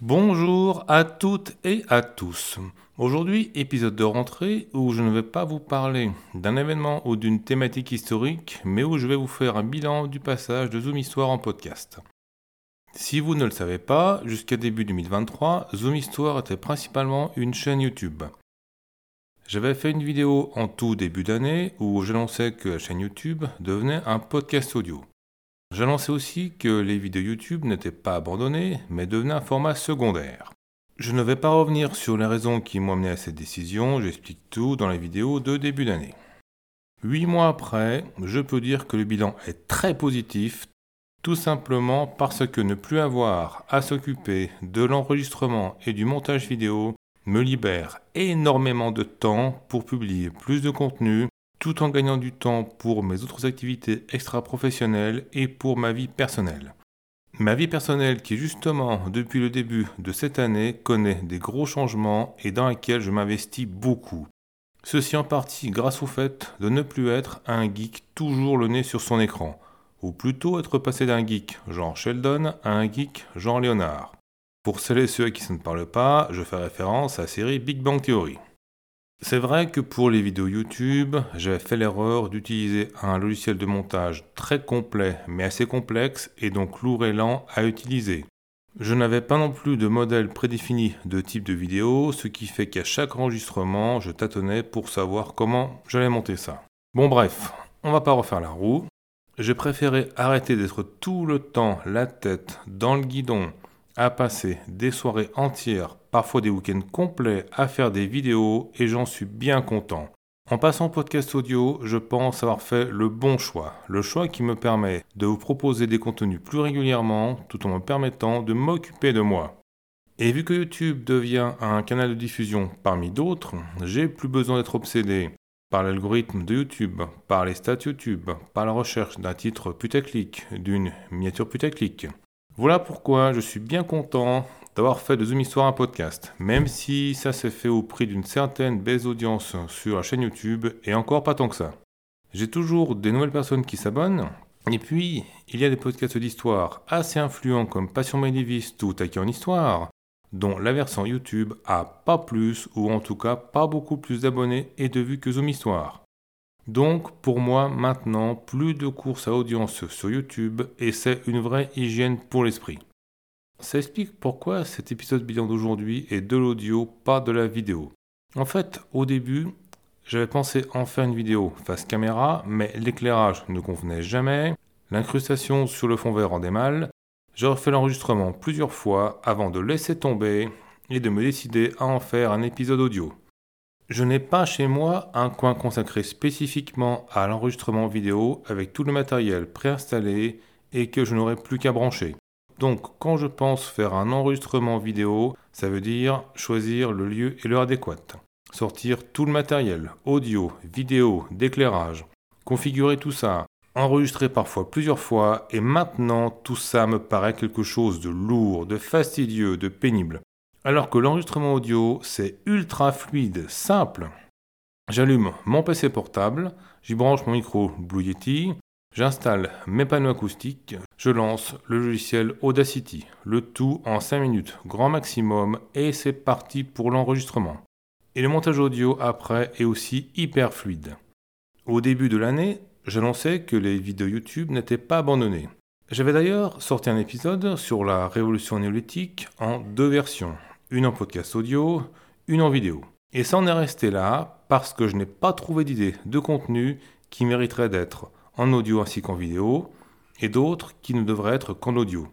Bonjour à toutes et à tous. Aujourd'hui, épisode de rentrée où je ne vais pas vous parler d'un événement ou d'une thématique historique, mais où je vais vous faire un bilan du passage de Zoom Histoire en podcast. Si vous ne le savez pas, jusqu'à début 2023, Zoom Histoire était principalement une chaîne YouTube. J'avais fait une vidéo en tout début d'année où j'annonçais que la chaîne YouTube devenait un podcast audio. J'annonçais aussi que les vidéos YouTube n'étaient pas abandonnées, mais devenaient un format secondaire. Je ne vais pas revenir sur les raisons qui m'ont amené à cette décision, j'explique tout dans la vidéo de début d'année. Huit mois après, je peux dire que le bilan est très positif, tout simplement parce que ne plus avoir à s'occuper de l'enregistrement et du montage vidéo me libère énormément de temps pour publier plus de contenu, tout en gagnant du temps pour mes autres activités extra-professionnelles et pour ma vie personnelle. Ma vie personnelle qui justement depuis le début de cette année connaît des gros changements et dans laquelle je m'investis beaucoup. Ceci en partie grâce au fait de ne plus être un geek toujours le nez sur son écran, ou plutôt être passé d'un geek genre Sheldon à un geek genre Léonard. Pour celles et ceux qui ne parle pas, je fais référence à la série Big Bang Theory. C'est vrai que pour les vidéos YouTube, j'avais fait l'erreur d'utiliser un logiciel de montage très complet mais assez complexe et donc lourd et lent à utiliser. Je n'avais pas non plus de modèle prédéfini de type de vidéo, ce qui fait qu'à chaque enregistrement, je tâtonnais pour savoir comment j'allais monter ça. Bon bref, on va pas refaire la roue. J'ai préféré arrêter d'être tout le temps la tête dans le guidon à passer des soirées entières, parfois des week-ends complets à faire des vidéos et j'en suis bien content. En passant podcast audio, je pense avoir fait le bon choix, le choix qui me permet de vous proposer des contenus plus régulièrement tout en me permettant de m'occuper de moi. Et vu que YouTube devient un canal de diffusion parmi d'autres, j'ai plus besoin d'être obsédé par l'algorithme de YouTube, par les stats YouTube, par la recherche d'un titre putaclic, d'une miniature putaclic. Voilà pourquoi je suis bien content d'avoir fait de Zoom Histoire un podcast, même si ça s'est fait au prix d'une certaine baisse d'audience sur la chaîne YouTube, et encore pas tant que ça. J'ai toujours des nouvelles personnes qui s'abonnent, et puis il y a des podcasts d'histoire assez influents comme Passion médiéviste ou Taquet en histoire, dont la version YouTube a pas plus, ou en tout cas pas beaucoup plus d'abonnés et de vues que Zoom Histoire. Donc pour moi maintenant, plus de courses à audience sur YouTube et c'est une vraie hygiène pour l'esprit. Ça explique pourquoi cet épisode bilan d'aujourd'hui est de l'audio, pas de la vidéo. En fait, au début, j'avais pensé en faire une vidéo face caméra, mais l'éclairage ne convenait jamais, l'incrustation sur le fond vert rendait mal. J'ai refait l'enregistrement plusieurs fois avant de laisser tomber et de me décider à en faire un épisode audio. Je n'ai pas chez moi un coin consacré spécifiquement à l'enregistrement vidéo avec tout le matériel préinstallé et que je n'aurai plus qu'à brancher. Donc quand je pense faire un enregistrement vidéo, ça veut dire choisir le lieu et l'heure adéquate. Sortir tout le matériel, audio, vidéo, d'éclairage, configurer tout ça, enregistrer parfois plusieurs fois, et maintenant tout ça me paraît quelque chose de lourd, de fastidieux, de pénible. Alors que l'enregistrement audio, c'est ultra fluide, simple. J'allume mon PC portable, j'y branche mon micro Blue Yeti, j'installe mes panneaux acoustiques, je lance le logiciel Audacity, le tout en 5 minutes, grand maximum, et c'est parti pour l'enregistrement. Et le montage audio après est aussi hyper fluide. Au début de l'année, j'annonçais que les vidéos YouTube n'étaient pas abandonnées. J'avais d'ailleurs sorti un épisode sur la révolution néolithique en deux versions, une en podcast audio, une en vidéo. Et ça en est resté là parce que je n'ai pas trouvé d'idée de contenu qui mériterait d'être en audio ainsi qu'en vidéo, et d'autres qui ne devraient être qu'en audio.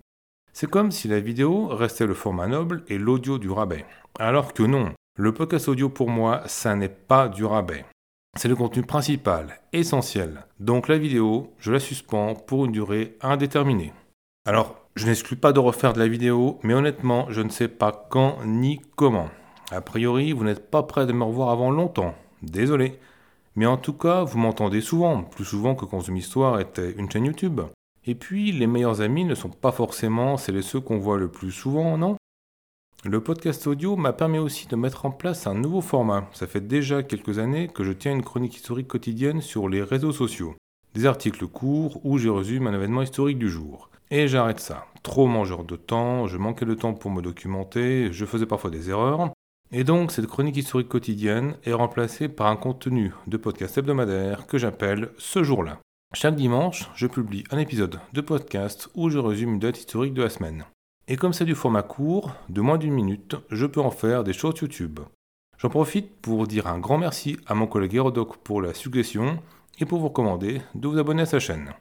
C'est comme si la vidéo restait le format noble et l'audio du rabais. Alors que non, le podcast audio pour moi, ça n'est pas du rabais. C'est le contenu principal, essentiel. Donc la vidéo, je la suspends pour une durée indéterminée. Alors, je n'exclus pas de refaire de la vidéo, mais honnêtement, je ne sais pas quand ni comment. A priori, vous n'êtes pas prêt de me revoir avant longtemps. Désolé. Mais en tout cas, vous m'entendez souvent, plus souvent que Zoom Histoire était une chaîne YouTube. Et puis, les meilleurs amis ne sont pas forcément celles et ceux qu'on voit le plus souvent, non? Le podcast audio m'a permis aussi de mettre en place un nouveau format. Ça fait déjà quelques années que je tiens une chronique historique quotidienne sur les réseaux sociaux. Des articles courts où je résume un événement historique du jour. Et j'arrête ça. Trop mangeur de temps, je manquais de temps pour me documenter, je faisais parfois des erreurs. Et donc, cette chronique historique quotidienne est remplacée par un contenu de podcast hebdomadaire que j'appelle Ce jour-là. Chaque dimanche, je publie un épisode de podcast où je résume une date historique de la semaine. Et comme c'est du format court, de moins d'une minute, je peux en faire des shorts YouTube. J'en profite pour dire un grand merci à mon collègue Hérodoc pour la suggestion et pour vous recommander de vous abonner à sa chaîne.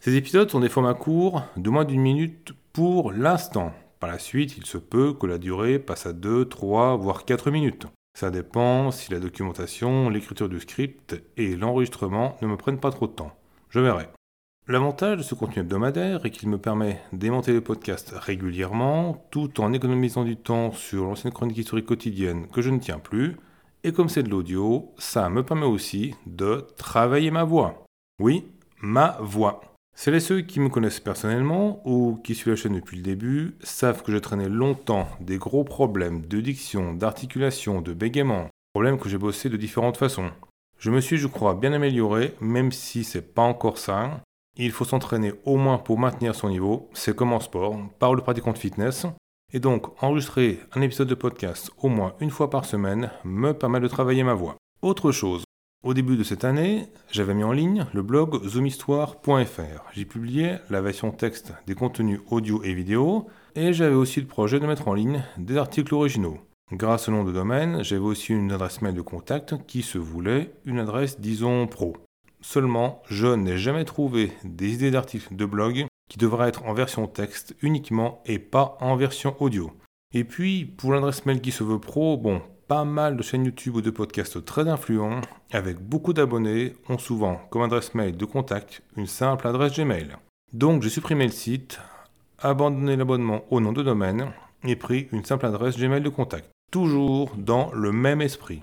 Ces épisodes sont des formats courts, de moins d'une minute pour l'instant. Par la suite, il se peut que la durée passe à 2, 3, voire 4 minutes. Ça dépend si la documentation, l'écriture du script et l'enregistrement ne me prennent pas trop de temps. Je verrai. L'avantage de ce contenu hebdomadaire est qu'il me permet d'aimanter le podcast régulièrement, tout en économisant du temps sur l'ancienne chronique historique quotidienne que je ne tiens plus. Et comme c'est de l'audio, ça me permet aussi de travailler ma voix. Oui, ma voix. Celles et ceux qui me connaissent personnellement ou qui suivent la chaîne depuis le début savent que j'ai traîné longtemps des gros problèmes de diction, d'articulation, de bégaiement, problèmes que j'ai bossé de différentes façons. Je me suis, je crois, bien amélioré, même si c'est pas encore ça, il faut s'entraîner au moins pour maintenir son niveau, c'est comme en sport, par le pratiquant de fitness. Et donc, enregistrer un épisode de podcast au moins une fois par semaine me permet de travailler ma voix. Autre chose, au début de cette année, j'avais mis en ligne le blog zoomhistoire.fr. J'y publiais la version texte des contenus audio et vidéo, et j'avais aussi le projet de mettre en ligne des articles originaux. Grâce au nom de domaine, j'avais aussi une adresse mail de contact qui se voulait une adresse, disons, pro. Seulement, je n'ai jamais trouvé des idées d'articles de blog qui devraient être en version texte uniquement et pas en version audio. Et puis, pour l'adresse mail qui se veut pro, bon, pas mal de chaînes YouTube ou de podcasts très influents, avec beaucoup d'abonnés, ont souvent comme adresse mail de contact une simple adresse Gmail. Donc j'ai supprimé le site, abandonné l'abonnement au nom de domaine et pris une simple adresse Gmail de contact. Toujours dans le même esprit.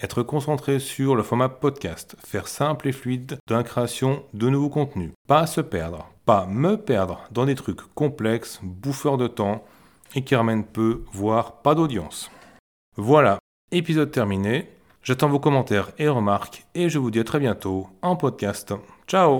Être concentré sur le format podcast, faire simple et fluide dans la création de nouveaux contenus. Pas se perdre, pas me perdre dans des trucs complexes, bouffeurs de temps et qui ramènent peu, voire pas d'audience. Voilà, épisode terminé. J'attends vos commentaires et remarques et je vous dis à très bientôt en podcast. Ciao